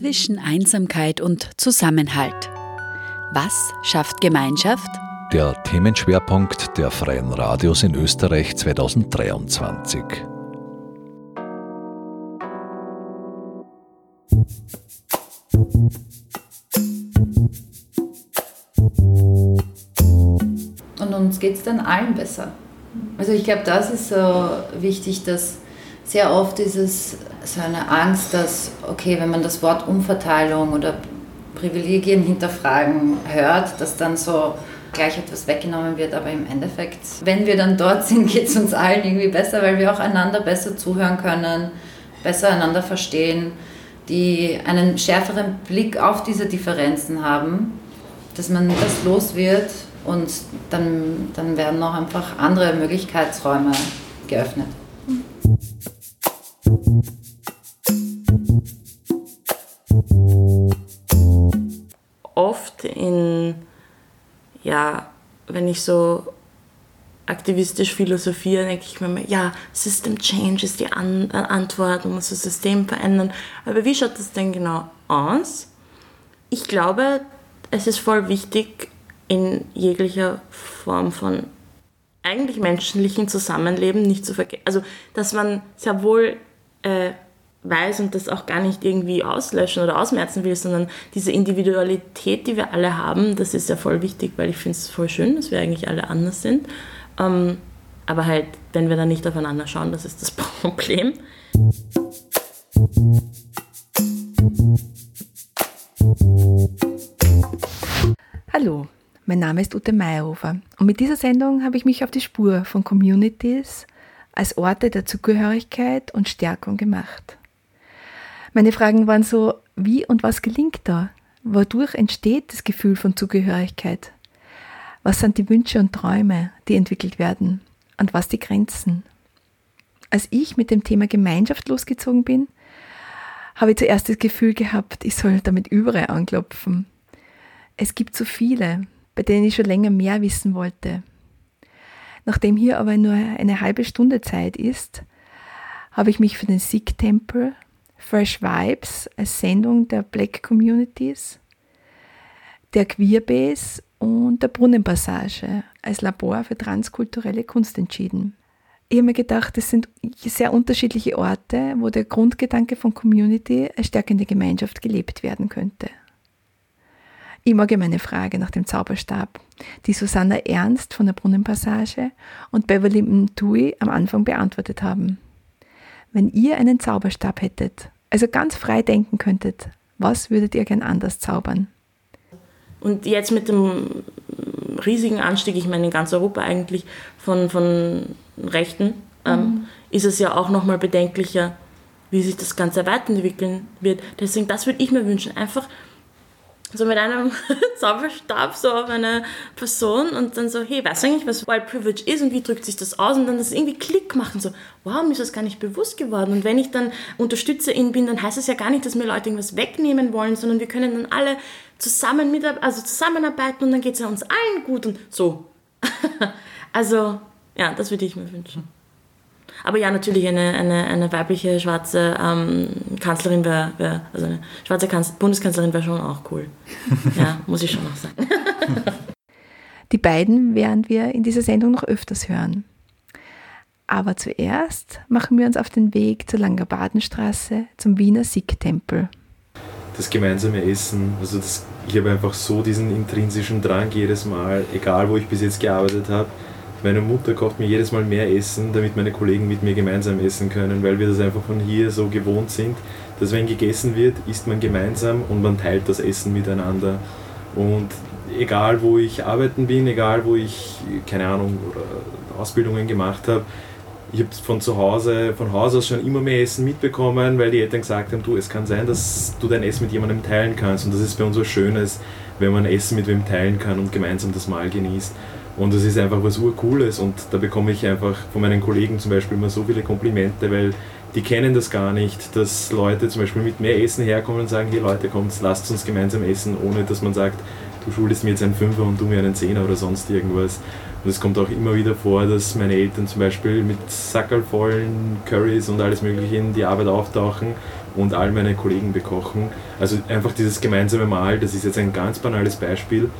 zwischen Einsamkeit und Zusammenhalt. Was schafft Gemeinschaft? Der Themenschwerpunkt der Freien Radios in Österreich 2023. Und uns geht es dann allen besser. Also ich glaube, das ist so wichtig, dass sehr oft ist es so eine Angst, dass, okay, wenn man das Wort Umverteilung oder Privilegien hinterfragen hört, dass dann so gleich etwas weggenommen wird, aber im Endeffekt, wenn wir dann dort sind, geht es uns allen irgendwie besser, weil wir auch einander besser zuhören können, besser einander verstehen, die einen schärferen Blick auf diese Differenzen haben, dass man das los wird und dann, dann werden auch einfach andere Möglichkeitsräume geöffnet. Oft in, ja, wenn ich so aktivistisch philosophiere, denke ich mir, ja, System Change ist die An Antwort, man muss das System verändern. Aber wie schaut das denn genau aus? Ich glaube, es ist voll wichtig, in jeglicher Form von eigentlich menschlichen Zusammenleben nicht zu vergessen. Also, dass man sehr wohl äh, weiß und das auch gar nicht irgendwie auslöschen oder ausmerzen will, sondern diese Individualität, die wir alle haben, das ist ja voll wichtig, weil ich finde es voll schön, dass wir eigentlich alle anders sind. Ähm, aber halt, wenn wir dann nicht aufeinander schauen, das ist das Problem. Hallo, mein Name ist Ute Meyerhofer und mit dieser Sendung habe ich mich auf die Spur von Communities als Orte der Zugehörigkeit und Stärkung gemacht. Meine Fragen waren so, wie und was gelingt da? Wodurch entsteht das Gefühl von Zugehörigkeit? Was sind die Wünsche und Träume, die entwickelt werden? Und was die Grenzen? Als ich mit dem Thema Gemeinschaft losgezogen bin, habe ich zuerst das Gefühl gehabt, ich soll damit überall anklopfen. Es gibt so viele, bei denen ich schon länger mehr wissen wollte. Nachdem hier aber nur eine halbe Stunde Zeit ist, habe ich mich für den Sikh Temple, Fresh Vibes als Sendung der Black Communities, der Queerbase und der Brunnenpassage als Labor für transkulturelle Kunst entschieden. Ich habe mir gedacht, das sind sehr unterschiedliche Orte, wo der Grundgedanke von Community als stärkende Gemeinschaft gelebt werden könnte. Immer meine Frage nach dem Zauberstab, die Susanna Ernst von der Brunnenpassage und Beverly Mtui am Anfang beantwortet haben. Wenn ihr einen Zauberstab hättet, also ganz frei denken könntet, was würdet ihr gern anders zaubern? Und jetzt mit dem riesigen Anstieg, ich meine in ganz Europa eigentlich, von, von Rechten, ähm, mhm. ist es ja auch nochmal bedenklicher, wie sich das Ganze weiterentwickeln wird. Deswegen, das würde ich mir wünschen. Einfach so mit einem Zauberstab so auf eine Person und dann so, hey, weißt du eigentlich, was White Privilege ist und wie drückt sich das aus? Und dann das irgendwie Klick machen, so, wow, mir ist das gar nicht bewusst geworden. Und wenn ich dann Unterstützerin bin, dann heißt es ja gar nicht, dass mir Leute irgendwas wegnehmen wollen, sondern wir können dann alle zusammen mit, also zusammenarbeiten und dann geht es ja uns allen gut und so. also, ja, das würde ich mir wünschen. Aber ja, natürlich eine, eine, eine weibliche schwarze ähm, Kanzlerin wäre, wär, also eine schwarze Kanz Bundeskanzlerin wäre schon auch cool. Ja, muss ich schon noch sagen. Die beiden werden wir in dieser Sendung noch öfters hören. Aber zuerst machen wir uns auf den Weg zur Langerbadenstraße zum Wiener Sikh-Tempel. Das gemeinsame Essen, also das, ich habe einfach so diesen intrinsischen Drang jedes Mal, egal wo ich bis jetzt gearbeitet habe, meine Mutter kocht mir jedes Mal mehr Essen, damit meine Kollegen mit mir gemeinsam essen können, weil wir das einfach von hier so gewohnt sind, dass wenn gegessen wird, isst man gemeinsam und man teilt das Essen miteinander. Und egal wo ich arbeiten bin, egal wo ich, keine Ahnung, Ausbildungen gemacht habe, ich habe von zu Hause, von Haus aus schon immer mehr Essen mitbekommen, weil die Eltern gesagt haben, du, es kann sein, dass du dein Essen mit jemandem teilen kannst. Und das ist bei uns was Schönes, wenn man Essen mit wem teilen kann und gemeinsam das Mahl genießt. Und das ist einfach was Urcooles und da bekomme ich einfach von meinen Kollegen zum Beispiel immer so viele Komplimente, weil die kennen das gar nicht, dass Leute zum Beispiel mit mehr Essen herkommen und sagen, hey Leute, kommt, lasst uns gemeinsam essen, ohne dass man sagt, du schuldest mir jetzt einen Fünfer und du mir einen Zehner oder sonst irgendwas. Und es kommt auch immer wieder vor, dass meine Eltern zum Beispiel mit sackervollen Currys und alles mögliche in die Arbeit auftauchen und all meine Kollegen bekochen. Also einfach dieses gemeinsame Mahl, das ist jetzt ein ganz banales Beispiel,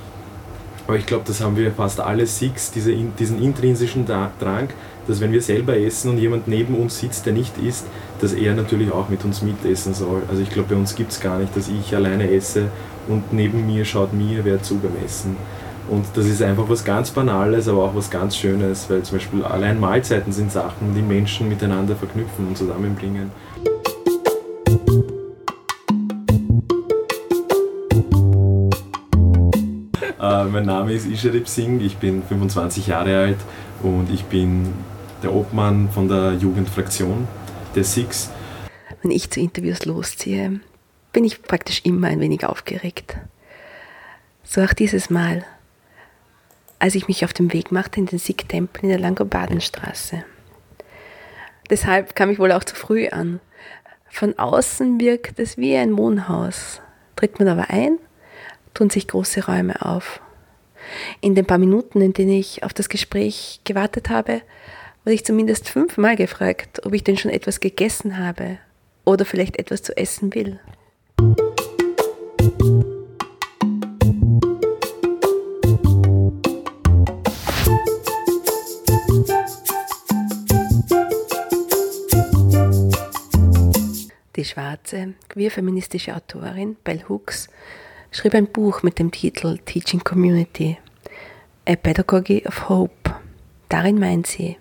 aber ich glaube, das haben wir fast alle Six, diese, diesen intrinsischen Drang, dass wenn wir selber essen und jemand neben uns sitzt, der nicht isst, dass er natürlich auch mit uns mitessen soll. Also ich glaube, bei uns gibt es gar nicht, dass ich alleine esse und neben mir schaut mir wer zu beim Essen. Und das ist einfach was ganz Banales, aber auch was ganz Schönes, weil zum Beispiel allein Mahlzeiten sind Sachen, die Menschen miteinander verknüpfen und zusammenbringen. Mein Name ist Isharip Singh, ich bin 25 Jahre alt und ich bin der Obmann von der Jugendfraktion der Six. Wenn ich zu Interviews losziehe, bin ich praktisch immer ein wenig aufgeregt. So auch dieses Mal, als ich mich auf den Weg machte in den Sikh-Tempel in der Langobardenstraße. Deshalb kam ich wohl auch zu früh an. Von außen wirkt es wie ein Wohnhaus. Tritt man aber ein, tun sich große Räume auf. In den paar Minuten, in denen ich auf das Gespräch gewartet habe, wurde ich zumindest fünfmal gefragt, ob ich denn schon etwas gegessen habe oder vielleicht etwas zu essen will. Die schwarze, queer-feministische Autorin Bell Hooks schrieb ein Buch mit dem Titel Teaching Community, A Pedagogy of Hope. Darin meint sie,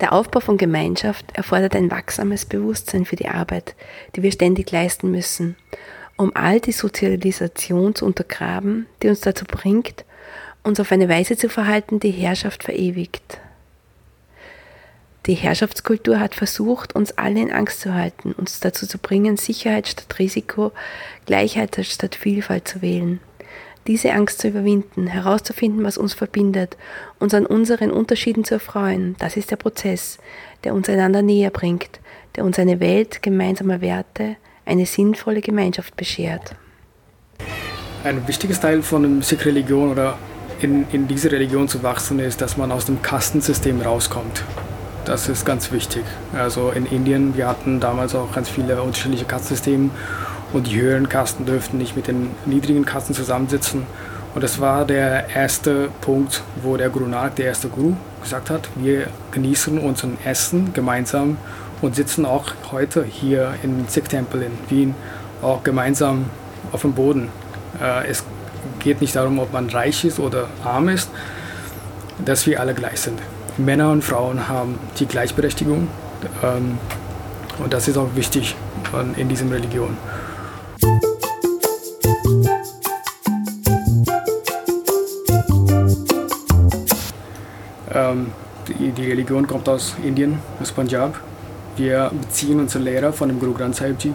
der Aufbau von Gemeinschaft erfordert ein wachsames Bewusstsein für die Arbeit, die wir ständig leisten müssen, um all die Sozialisation zu untergraben, die uns dazu bringt, uns auf eine Weise zu verhalten, die Herrschaft verewigt. Die Herrschaftskultur hat versucht, uns alle in Angst zu halten, uns dazu zu bringen, Sicherheit statt Risiko, Gleichheit statt Vielfalt zu wählen. Diese Angst zu überwinden, herauszufinden, was uns verbindet, uns an unseren Unterschieden zu erfreuen, das ist der Prozess, der uns einander näher bringt, der uns eine Welt gemeinsamer Werte, eine sinnvolle Gemeinschaft beschert. Ein wichtiges Teil von Sikh-Religion oder in, in diese Religion zu wachsen ist, dass man aus dem Kastensystem rauskommt. Das ist ganz wichtig. Also in Indien, wir hatten damals auch ganz viele unterschiedliche Kastensysteme und die höheren Kasten dürften nicht mit den niedrigen Kasten zusammensitzen. Und das war der erste Punkt, wo der Guru Nanak, der erste Guru, gesagt hat, wir genießen unser Essen gemeinsam und sitzen auch heute hier im Sikh-Tempel in Wien auch gemeinsam auf dem Boden. Äh, es geht nicht darum, ob man reich ist oder arm ist, dass wir alle gleich sind. Männer und Frauen haben die Gleichberechtigung ähm, und das ist auch wichtig in dieser Religion. Ähm, die, die, Religion kommt aus Indien, aus Punjab. Wir beziehen unsere Lehrer von dem Guru Granth Sahib Ji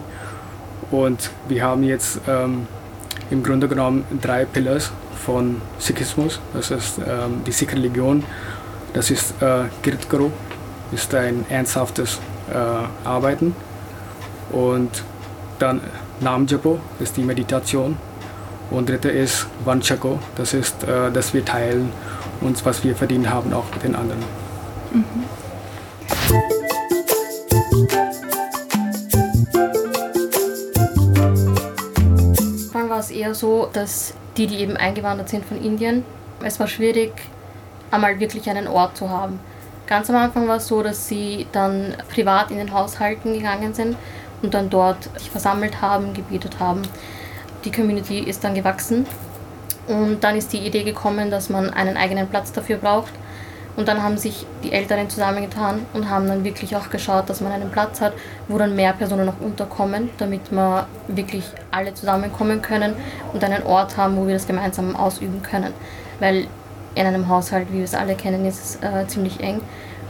und wir haben jetzt ähm, im Grunde genommen drei Pillars von Sikhismus. Das ist ähm, die Sikh-Religion das ist äh, Kirtguru, ist ein ernsthaftes äh, Arbeiten. Und dann Namjapo ist die Meditation. Und dritte ist Vanchako, das ist, äh, dass wir teilen uns, was wir verdient haben, auch mit den anderen. Mhm. war es eher so, dass die, die eben eingewandert sind von Indien, es war schwierig, einmal wirklich einen Ort zu haben. Ganz am Anfang war es so, dass sie dann privat in den Haushalten gegangen sind und dann dort sich versammelt haben, gebetet haben. Die Community ist dann gewachsen und dann ist die Idee gekommen, dass man einen eigenen Platz dafür braucht. Und dann haben sich die Älteren zusammengetan und haben dann wirklich auch geschaut, dass man einen Platz hat, wo dann mehr Personen noch unterkommen, damit wir wirklich alle zusammenkommen können und einen Ort haben, wo wir das gemeinsam ausüben können. Weil in einem Haushalt, wie wir es alle kennen, ist es äh, ziemlich eng.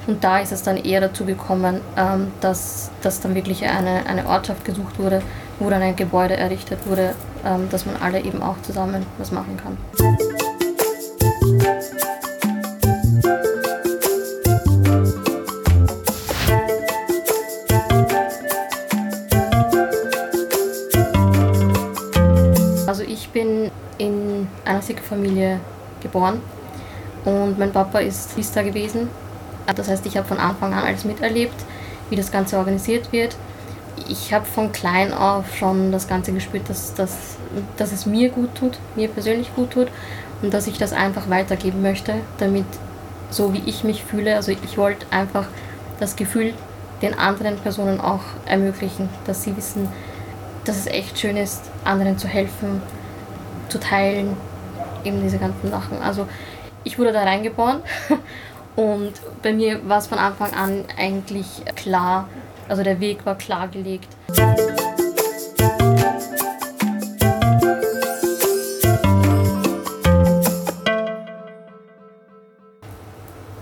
Und da ist es dann eher dazu gekommen, ähm, dass, dass dann wirklich eine, eine Ortschaft gesucht wurde, wo dann ein Gebäude errichtet wurde, ähm, dass man alle eben auch zusammen was machen kann. Also ich bin in einer Sikh-Familie geboren und mein Papa ist Priester gewesen. Das heißt, ich habe von Anfang an alles miterlebt, wie das Ganze organisiert wird. ich habe von klein auf schon das Ganze gespürt, dass, dass, dass es mir gut tut, mir persönlich gut tut und dass ich das einfach weitergeben möchte, damit so wie ich mich fühle, also ich wollte einfach das Gefühl den anderen Personen auch ermöglichen, dass sie wissen, dass es echt schön ist, anderen zu helfen, zu teilen, eben diese ganzen Sachen. Also ich wurde da reingeboren und bei mir war es von Anfang an eigentlich klar, also der Weg war klar gelegt.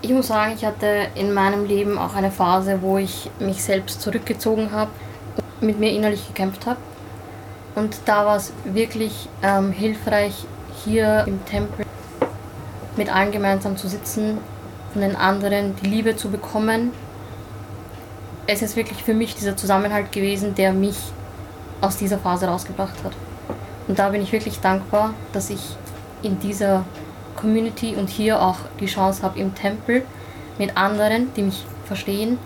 Ich muss sagen, ich hatte in meinem Leben auch eine Phase, wo ich mich selbst zurückgezogen habe, mit mir innerlich gekämpft habe. Und da war es wirklich ähm, hilfreich, hier im Tempel mit allen gemeinsam zu sitzen, von den anderen die Liebe zu bekommen. Es ist wirklich für mich dieser Zusammenhalt gewesen, der mich aus dieser Phase rausgebracht hat. Und da bin ich wirklich dankbar, dass ich in dieser Community und hier auch die Chance habe im Tempel mit anderen, die mich verstehen,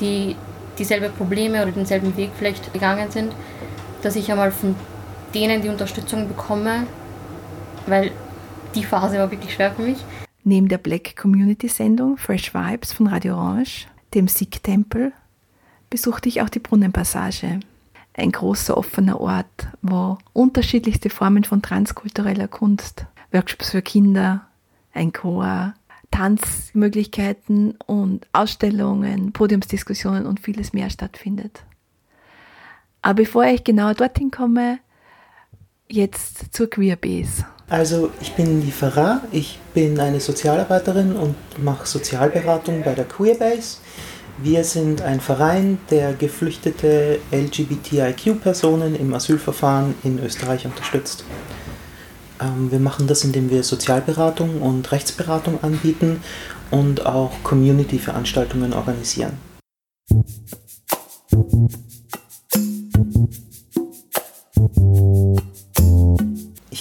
die dieselbe Probleme oder denselben Weg vielleicht gegangen sind, dass ich einmal von denen die Unterstützung bekomme, weil die Phase war wirklich schwer für mich. Neben der Black Community Sendung Fresh Vibes von Radio Orange, dem Sikh-Tempel, besuchte ich auch die Brunnenpassage. Ein großer offener Ort, wo unterschiedlichste Formen von transkultureller Kunst, Workshops für Kinder, ein Chor, Tanzmöglichkeiten und Ausstellungen, Podiumsdiskussionen und vieles mehr stattfindet. Aber bevor ich genauer dorthin komme, jetzt zur Queerbase. Also ich bin die Farah, ich bin eine Sozialarbeiterin und mache Sozialberatung bei der Queerbase. Wir sind ein Verein, der geflüchtete LGBTIQ-Personen im Asylverfahren in Österreich unterstützt. Ähm, wir machen das, indem wir Sozialberatung und Rechtsberatung anbieten und auch Community-Veranstaltungen organisieren.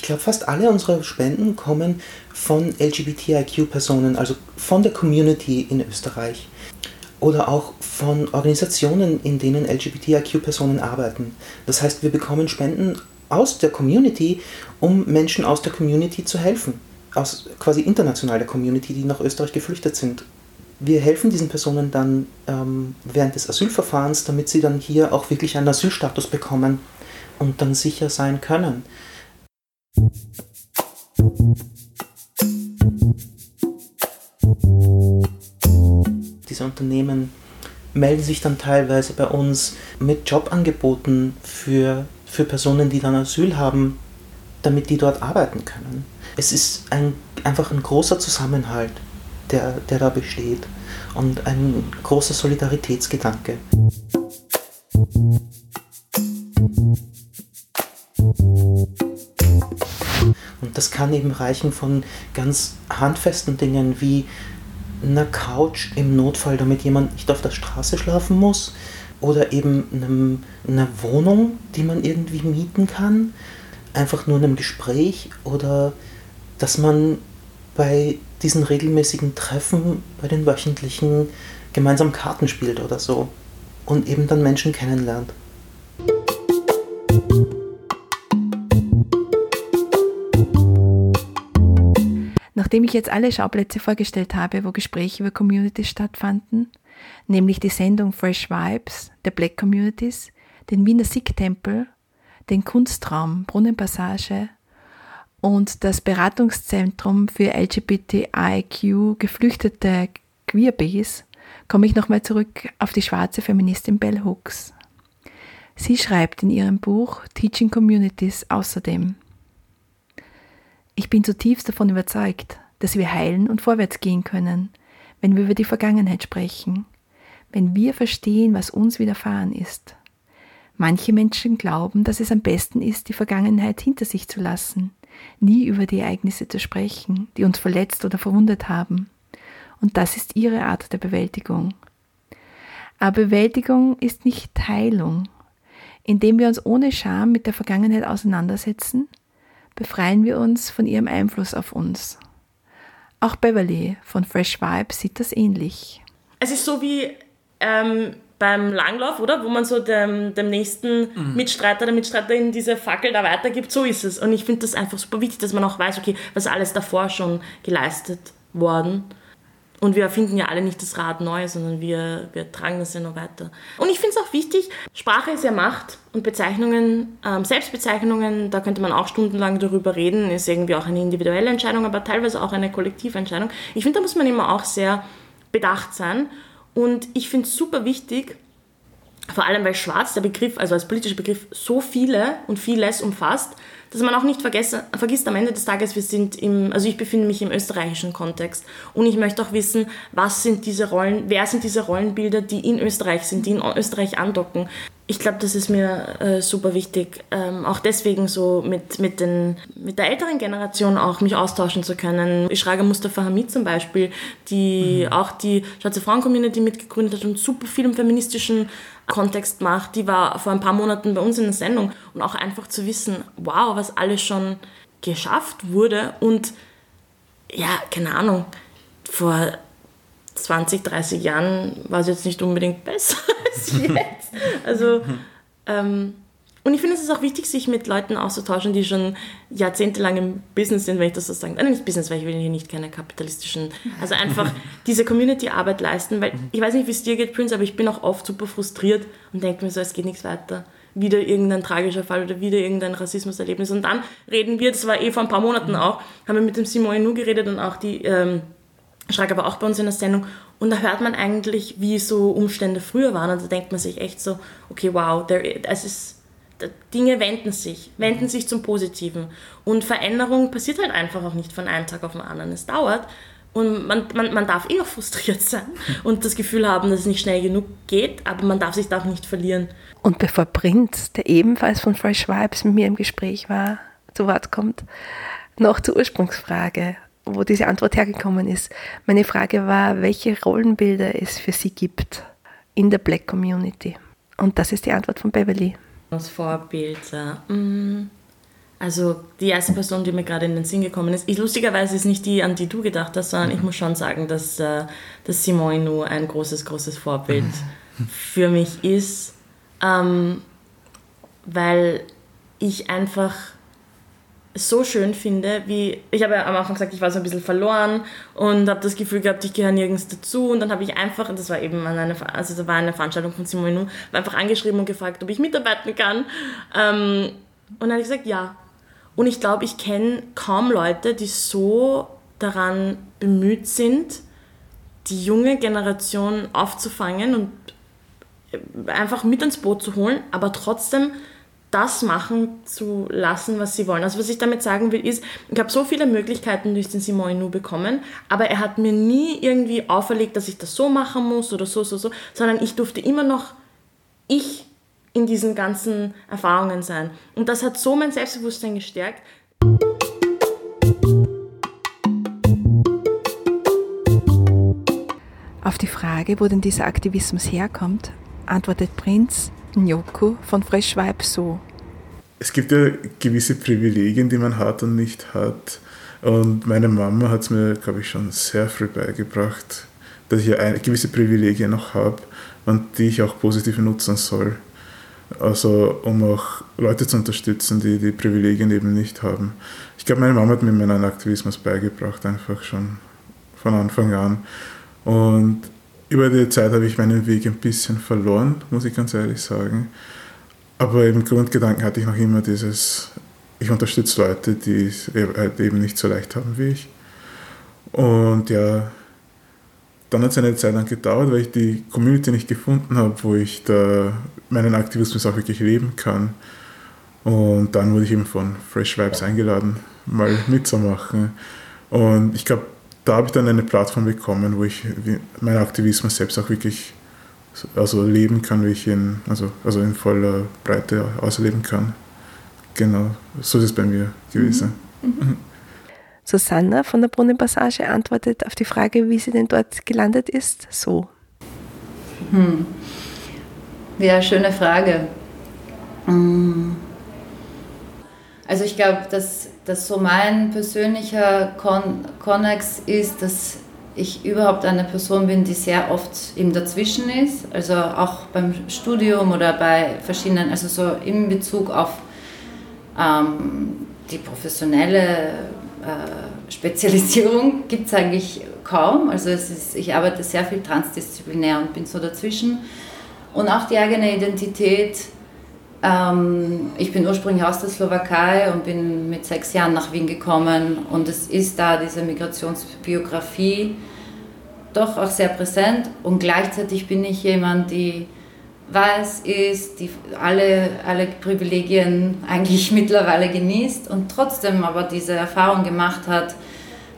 Glaube, fast alle unsere Spenden kommen von LGBTIQ-Personen, also von der Community in Österreich oder auch von Organisationen, in denen LGBTIQ-Personen arbeiten. Das heißt, wir bekommen Spenden aus der Community, um Menschen aus der Community zu helfen. Aus quasi internationaler Community, die nach Österreich geflüchtet sind. Wir helfen diesen Personen dann ähm, während des Asylverfahrens, damit sie dann hier auch wirklich einen Asylstatus bekommen und dann sicher sein können. Diese Unternehmen melden sich dann teilweise bei uns mit Jobangeboten für für Personen, die dann Asyl haben, damit die dort arbeiten können. Es ist ein, einfach ein großer Zusammenhalt, der, der da besteht und ein großer Solidaritätsgedanke. Das kann eben reichen von ganz handfesten Dingen wie einer Couch im Notfall, damit jemand nicht auf der Straße schlafen muss, oder eben einem, einer Wohnung, die man irgendwie mieten kann, einfach nur einem Gespräch oder dass man bei diesen regelmäßigen Treffen, bei den wöchentlichen gemeinsam Karten spielt oder so. Und eben dann Menschen kennenlernt. Nachdem ich jetzt alle Schauplätze vorgestellt habe, wo Gespräche über Communities stattfanden, nämlich die Sendung Fresh Vibes der Black Communities, den Wiener Sikh-Tempel, den Kunstraum Brunnenpassage und das Beratungszentrum für LGBTIQ geflüchtete Queerbees, komme ich nochmal zurück auf die schwarze Feministin Bell Hooks. Sie schreibt in ihrem Buch Teaching Communities außerdem, ich bin zutiefst davon überzeugt, dass wir heilen und vorwärts gehen können, wenn wir über die Vergangenheit sprechen, wenn wir verstehen, was uns widerfahren ist. Manche Menschen glauben, dass es am besten ist, die Vergangenheit hinter sich zu lassen, nie über die Ereignisse zu sprechen, die uns verletzt oder verwundet haben. Und das ist ihre Art der Bewältigung. Aber Bewältigung ist nicht Heilung. Indem wir uns ohne Scham mit der Vergangenheit auseinandersetzen, befreien wir uns von ihrem Einfluss auf uns. Auch Beverly von Fresh Vibes sieht das ähnlich. Es ist so wie ähm, beim Langlauf, oder? Wo man so dem, dem nächsten mhm. Mitstreiter, der Mitstreiterin diese Fackel da weitergibt. So ist es. Und ich finde das einfach super wichtig, dass man auch weiß, okay, was alles davor schon geleistet worden. Und wir erfinden ja alle nicht das Rad neu, sondern wir, wir tragen das ja noch weiter. Und ich finde es auch wichtig, Sprache ist ja Macht und Bezeichnungen, ähm, Selbstbezeichnungen, da könnte man auch stundenlang darüber reden, ist irgendwie auch eine individuelle Entscheidung, aber teilweise auch eine Kollektiventscheidung. Ich finde, da muss man immer auch sehr bedacht sein. Und ich finde es super wichtig, vor allem weil schwarz der Begriff, also als politischer Begriff, so viele und vieles umfasst, dass man auch nicht vergessen, vergisst am Ende des Tages, wir sind im, also ich befinde mich im österreichischen Kontext und ich möchte auch wissen, was sind diese Rollen, wer sind diese Rollenbilder, die in Österreich sind, die in Österreich andocken ich glaube, das ist mir äh, super wichtig, ähm, auch deswegen so mit, mit, den, mit der älteren Generation auch mich austauschen zu können. Ich schreibe Mustafa Hamid zum Beispiel, die mhm. auch die Schwarze Frauen-Community mitgegründet hat und super viel im feministischen Kontext macht. Die war vor ein paar Monaten bei uns in der Sendung und auch einfach zu wissen, wow, was alles schon geschafft wurde und ja, keine Ahnung, vor 20, 30 Jahren war es jetzt nicht unbedingt besser als jetzt. Also, ähm, und ich finde, es ist auch wichtig, sich mit Leuten auszutauschen, die schon jahrzehntelang im Business sind, wenn ich das so sagen Nein, nicht Business, weil ich will hier nicht keine kapitalistischen, also einfach diese Community-Arbeit leisten, weil ich weiß nicht, wie es dir geht, Prince, aber ich bin auch oft super frustriert und denke mir so, es geht nichts weiter. Wieder irgendein tragischer Fall oder wieder irgendein Rassismuserlebnis. Und dann reden wir, das war eh vor ein paar Monaten auch, haben wir mit dem Simon Nu geredet und auch die... Ähm, Schlag aber auch bei uns in der Sendung. Und da hört man eigentlich, wie so Umstände früher waren. Und da denkt man sich echt so, okay, wow, there, es ist, Dinge wenden sich, wenden sich zum Positiven. Und Veränderung passiert halt einfach auch nicht von einem Tag auf den anderen. Es dauert. Und man, man, man darf eh auch frustriert sein und das Gefühl haben, dass es nicht schnell genug geht, aber man darf sich da auch nicht verlieren. Und bevor Prinz, der ebenfalls von Fresh Vibes mit mir im Gespräch war, zu Wort kommt, noch zur Ursprungsfrage wo diese Antwort hergekommen ist. Meine Frage war, welche Rollenbilder es für sie gibt in der Black Community. Und das ist die Antwort von Beverly. Das Vorbild. Mm, also die erste Person, die mir gerade in den Sinn gekommen ist, ich, lustigerweise ist nicht die, an die du gedacht hast, sondern ich muss schon sagen, dass, äh, dass Simone Nu ein großes, großes Vorbild für mich ist, ähm, weil ich einfach so schön finde, wie ich habe ja am Anfang gesagt, ich war so ein bisschen verloren und habe das Gefühl gehabt, ich gehöre nirgends dazu und dann habe ich einfach, das war eben an eine, also da war eine Veranstaltung von Simonu, einfach angeschrieben und gefragt, ob ich mitarbeiten kann ähm, und dann habe ich gesagt, ja. Und ich glaube, ich kenne kaum Leute, die so daran bemüht sind, die junge Generation aufzufangen und einfach mit ins Boot zu holen, aber trotzdem das machen zu lassen, was sie wollen. Also was ich damit sagen will, ist, ich habe so viele Möglichkeiten durch den Simon Nu bekommen, aber er hat mir nie irgendwie auferlegt, dass ich das so machen muss oder so, so, so, sondern ich durfte immer noch ich in diesen ganzen Erfahrungen sein. Und das hat so mein Selbstbewusstsein gestärkt. Auf die Frage, wo denn dieser Aktivismus herkommt, antwortet Prinz, Nyoko von Fresh so. Es gibt ja gewisse Privilegien, die man hat und nicht hat. Und meine Mama hat es mir, glaube ich, schon sehr früh beigebracht, dass ich ja eine, gewisse Privilegien noch habe und die ich auch positiv nutzen soll. Also um auch Leute zu unterstützen, die die Privilegien eben nicht haben. Ich glaube, meine Mama hat mir meinen Aktivismus beigebracht, einfach schon von Anfang an. Und über die Zeit habe ich meinen Weg ein bisschen verloren, muss ich ganz ehrlich sagen. Aber im Grundgedanken hatte ich noch immer dieses, ich unterstütze Leute, die es halt eben nicht so leicht haben wie ich. Und ja, dann hat es eine Zeit lang gedauert, weil ich die Community nicht gefunden habe, wo ich da meinen Aktivismus auch wirklich leben kann. Und dann wurde ich eben von Fresh Vibes eingeladen, mal mitzumachen. Und ich glaube, da habe ich dann eine Plattform bekommen, wo ich meinen Aktivismus selbst auch wirklich also leben kann, wie ich ihn, also, also in voller Breite ausleben kann. Genau, so ist es bei mir gewesen. Mhm. Mhm. Susanna von der Brunnenpassage antwortet auf die Frage, wie sie denn dort gelandet ist, so. Hm. Ja, schöne Frage. Hm. Also ich glaube, dass, dass so mein persönlicher Kon Konnex ist, dass ich überhaupt eine Person bin, die sehr oft eben dazwischen ist, also auch beim Studium oder bei verschiedenen, also so in Bezug auf ähm, die professionelle äh, Spezialisierung gibt es eigentlich kaum. Also ist, ich arbeite sehr viel transdisziplinär und bin so dazwischen. Und auch die eigene Identität. Ähm, ich bin ursprünglich aus der Slowakei und bin mit sechs Jahren nach Wien gekommen. Und es ist da diese Migrationsbiografie doch auch sehr präsent. Und gleichzeitig bin ich jemand, die weiß ist, die alle, alle Privilegien eigentlich mittlerweile genießt und trotzdem aber diese Erfahrung gemacht hat,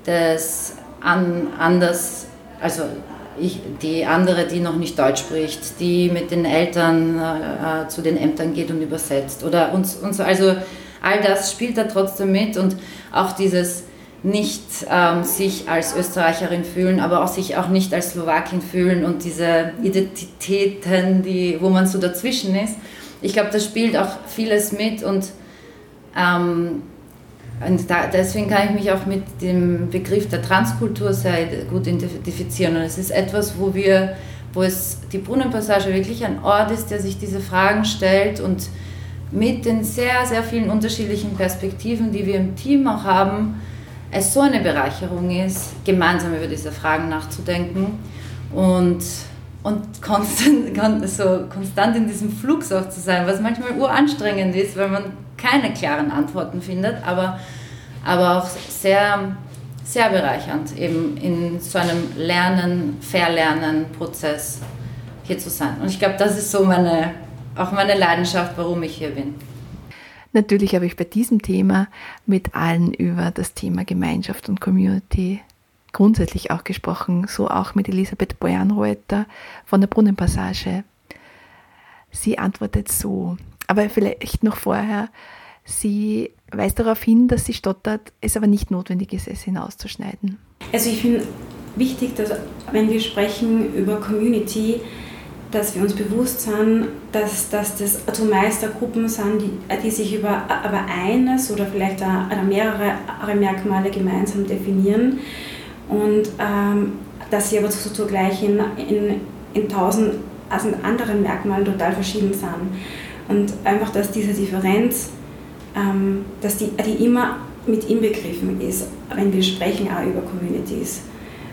dass an, anders, also ich, die andere, die noch nicht Deutsch spricht, die mit den Eltern äh, äh, zu den Ämtern geht und übersetzt oder uns, uns also all das spielt da trotzdem mit und auch dieses nicht ähm, sich als Österreicherin fühlen, aber auch sich auch nicht als Slowakin fühlen und diese Identitäten, die, wo man so dazwischen ist. Ich glaube, das spielt auch vieles mit und ähm, und da, deswegen kann ich mich auch mit dem Begriff der Transkultur sehr gut identifizieren. Und es ist etwas, wo wir, wo es die Brunnenpassage wirklich ein Ort ist, der sich diese Fragen stellt und mit den sehr, sehr vielen unterschiedlichen Perspektiven, die wir im Team auch haben, es so eine Bereicherung ist, gemeinsam über diese Fragen nachzudenken und, und konstant, so konstant in diesem Flug auch zu sein, was manchmal uranstrengend ist, weil man keine klaren Antworten findet, aber, aber auch sehr, sehr bereichernd, eben in so einem Lernen, Verlernen-Prozess hier zu sein. Und ich glaube, das ist so meine, auch meine Leidenschaft, warum ich hier bin. Natürlich habe ich bei diesem Thema mit allen über das Thema Gemeinschaft und Community grundsätzlich auch gesprochen, so auch mit Elisabeth Beuernreuter von der Brunnenpassage. Sie antwortet so, aber vielleicht noch vorher, sie weist darauf hin, dass sie stottert, es aber nicht notwendig ist, es hinauszuschneiden. Also ich finde wichtig, dass wenn wir sprechen über Community, dass wir uns bewusst sind, dass, dass das zumeist Gruppen sind, die, die sich über, über eines oder vielleicht auch mehrere Merkmale gemeinsam definieren und ähm, dass sie aber zugleich in, in, in tausend also anderen Merkmalen total verschieden sind. Und einfach, dass diese Differenz, ähm, dass die, die immer mit inbegriffen ist, wenn wir sprechen auch über Communities.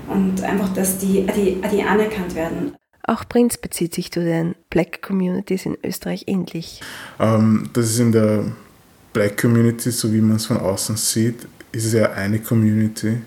Und einfach, dass die, die, die anerkannt werden. Auch Prinz bezieht sich zu den Black Communities in Österreich ähnlich. Ähm, das ist in der Black Community, so wie man es von außen sieht, ist es ja eine Community,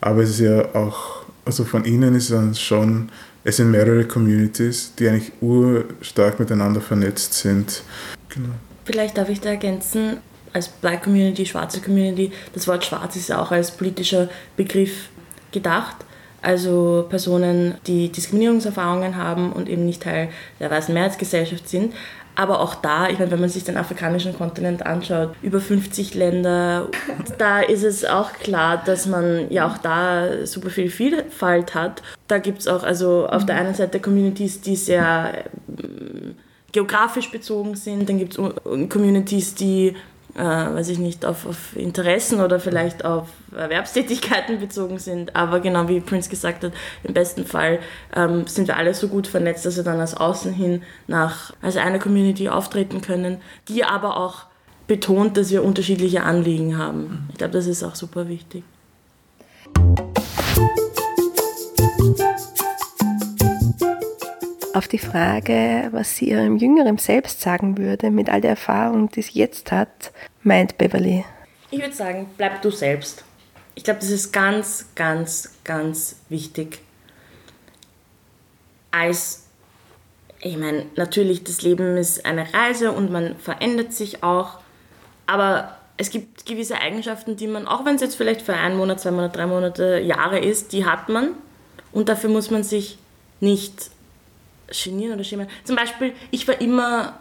aber es ist ja auch, also von innen ist es schon es sind mehrere Communities, die eigentlich urstark miteinander vernetzt sind. Genau. Vielleicht darf ich da ergänzen, als Black Community, schwarze Community, das Wort schwarz ist ja auch als politischer Begriff gedacht. Also Personen, die Diskriminierungserfahrungen haben und eben nicht Teil der weißen Mehrheitsgesellschaft sind. Aber auch da, ich meine, wenn man sich den afrikanischen Kontinent anschaut, über 50 Länder, da ist es auch klar, dass man ja auch da super viel Vielfalt hat. Da gibt es auch also auf der einen Seite Communities, die sehr ähm, geografisch bezogen sind, dann gibt es Communities, die äh, weiß ich nicht, auf, auf, Interessen oder vielleicht auf Erwerbstätigkeiten bezogen sind. Aber genau wie Prince gesagt hat, im besten Fall ähm, sind wir alle so gut vernetzt, dass wir dann als Außen hin nach, als eine Community auftreten können, die aber auch betont, dass wir unterschiedliche Anliegen haben. Ich glaube, das ist auch super wichtig. Auf die Frage, was sie ihrem jüngeren Selbst sagen würde, mit all der Erfahrung, die sie jetzt hat, meint Beverly. Ich würde sagen, bleib du selbst. Ich glaube, das ist ganz, ganz, ganz wichtig. Als, ich meine, natürlich, das Leben ist eine Reise und man verändert sich auch, aber es gibt gewisse Eigenschaften, die man, auch wenn es jetzt vielleicht für einen Monat, zwei Monate, drei Monate, Jahre ist, die hat man und dafür muss man sich nicht genieren oder schämen. Zum Beispiel, ich war immer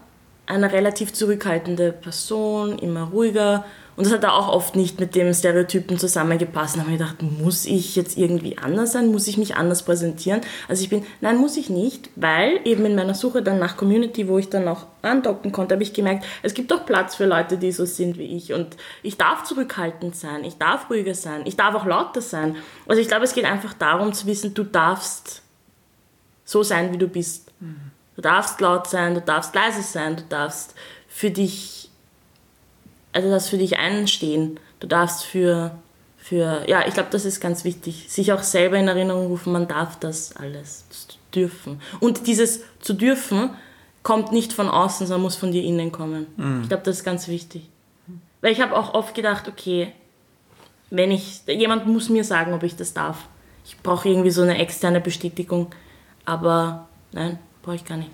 eine relativ zurückhaltende Person, immer ruhiger Und das hat auch oft nicht mit dem Stereotypen zusammengepasst. Da habe ich gedacht, muss ich jetzt irgendwie anders sein? Muss ich mich anders präsentieren? Also ich bin, nein, muss ich nicht, weil eben in meiner Suche dann nach Community, wo ich dann auch andocken konnte, habe ich gemerkt, es gibt auch Platz für Leute, die so sind wie ich. Und ich darf zurückhaltend sein, ich darf ruhiger sein, ich darf auch lauter sein. Also ich glaube, es geht einfach darum zu wissen, du darfst so sein, wie du bist. Du darfst laut sein, du darfst leise sein, du darfst für dich also das für dich einstehen. Du darfst für, für ja, ich glaube, das ist ganz wichtig, sich auch selber in Erinnerung rufen, man darf das alles dürfen. Und dieses zu dürfen kommt nicht von außen, sondern muss von dir innen kommen. Mhm. Ich glaube, das ist ganz wichtig. Weil ich habe auch oft gedacht, okay, wenn ich, jemand muss mir sagen, ob ich das darf. Ich brauche irgendwie so eine externe Bestätigung, aber nein, brauche ich gar nicht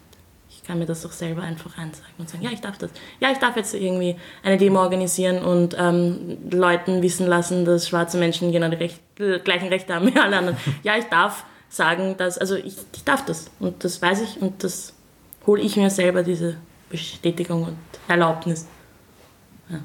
kann mir das doch selber einfach einsagen und sagen, ja, ich darf das. Ja, ich darf jetzt irgendwie eine Demo organisieren und ähm, Leuten wissen lassen, dass schwarze Menschen genau die Recht, äh, gleichen Rechte haben wie alle anderen. Ja, ich darf sagen, dass, also ich, ich darf das und das weiß ich und das hole ich mir selber, diese Bestätigung und Erlaubnis. Ja.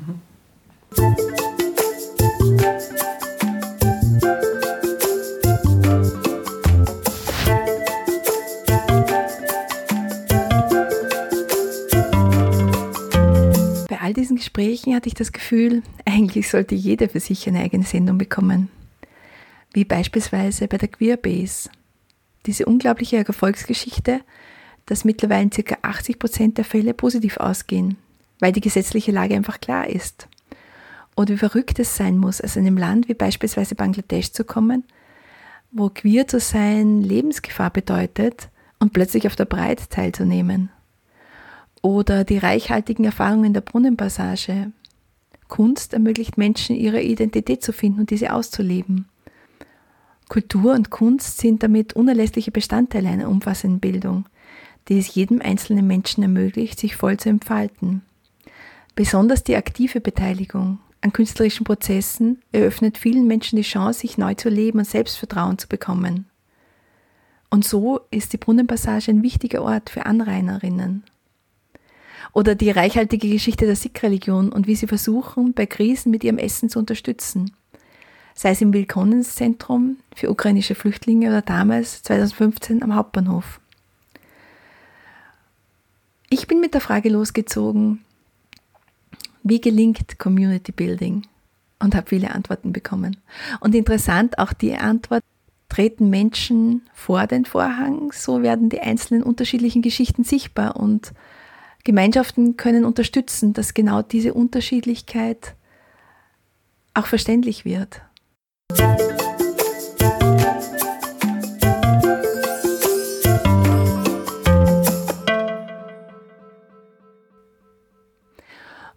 All diesen Gesprächen hatte ich das Gefühl, eigentlich sollte jeder für sich eine eigene Sendung bekommen. Wie beispielsweise bei der Queerbase. Diese unglaubliche Erfolgsgeschichte, dass mittlerweile ca. 80 Prozent der Fälle positiv ausgehen, weil die gesetzliche Lage einfach klar ist. Oder wie verrückt es sein muss, aus einem Land wie beispielsweise Bangladesch zu kommen, wo queer zu sein Lebensgefahr bedeutet und plötzlich auf der Breit teilzunehmen. Oder die reichhaltigen Erfahrungen der Brunnenpassage. Kunst ermöglicht Menschen, ihre Identität zu finden und diese auszuleben. Kultur und Kunst sind damit unerlässliche Bestandteile einer umfassenden Bildung, die es jedem einzelnen Menschen ermöglicht, sich voll zu entfalten. Besonders die aktive Beteiligung an künstlerischen Prozessen eröffnet vielen Menschen die Chance, sich neu zu leben und Selbstvertrauen zu bekommen. Und so ist die Brunnenpassage ein wichtiger Ort für Anrainerinnen. Oder die reichhaltige Geschichte der Sikh-Religion und wie sie versuchen, bei Krisen mit ihrem Essen zu unterstützen. Sei es im Willkommenszentrum für ukrainische Flüchtlinge oder damals 2015 am Hauptbahnhof. Ich bin mit der Frage losgezogen, wie gelingt Community Building? Und habe viele Antworten bekommen. Und interessant auch die Antwort, treten Menschen vor den Vorhang, so werden die einzelnen unterschiedlichen Geschichten sichtbar und Gemeinschaften können unterstützen, dass genau diese Unterschiedlichkeit auch verständlich wird.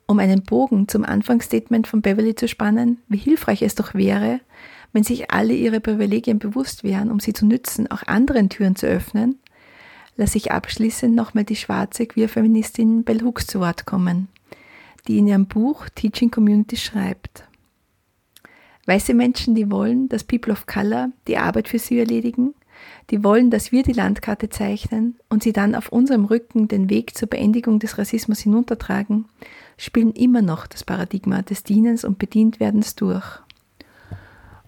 Um einen Bogen zum Anfangsstatement von Beverly zu spannen, wie hilfreich es doch wäre, wenn sich alle ihre Privilegien bewusst wären, um sie zu nützen, auch anderen Türen zu öffnen, lasse ich abschließend nochmal die schwarze Queer-Feministin Bell Hooks zu Wort kommen, die in ihrem Buch Teaching Community schreibt. Weiße Menschen, die wollen, dass People of Color die Arbeit für sie erledigen, die wollen, dass wir die Landkarte zeichnen und sie dann auf unserem Rücken den Weg zur Beendigung des Rassismus hinuntertragen, spielen immer noch das Paradigma des Dienens und Bedientwerdens durch.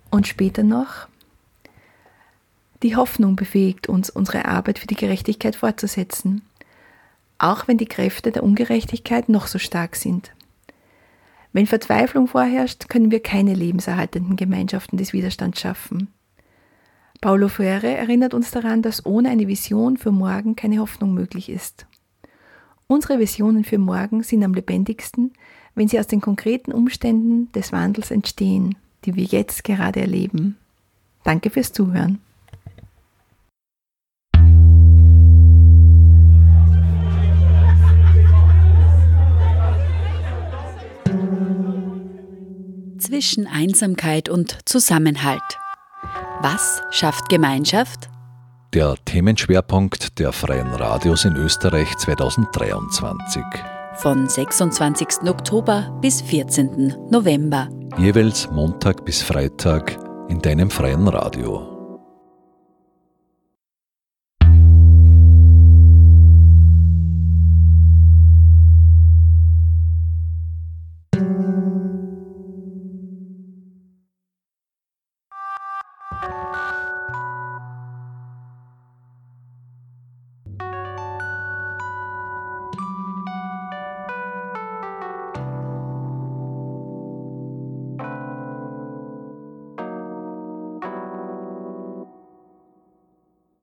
Und später noch, die Hoffnung befähigt uns, unsere Arbeit für die Gerechtigkeit fortzusetzen, auch wenn die Kräfte der Ungerechtigkeit noch so stark sind. Wenn Verzweiflung vorherrscht, können wir keine lebenserhaltenden Gemeinschaften des Widerstands schaffen. Paulo Freire erinnert uns daran, dass ohne eine Vision für morgen keine Hoffnung möglich ist. Unsere Visionen für morgen sind am lebendigsten, wenn sie aus den konkreten Umständen des Wandels entstehen, die wir jetzt gerade erleben. Danke fürs Zuhören. Zwischen Einsamkeit und Zusammenhalt. Was schafft Gemeinschaft? Der Themenschwerpunkt der Freien Radios in Österreich 2023. Von 26. Oktober bis 14. November. Jeweils Montag bis Freitag in deinem freien Radio.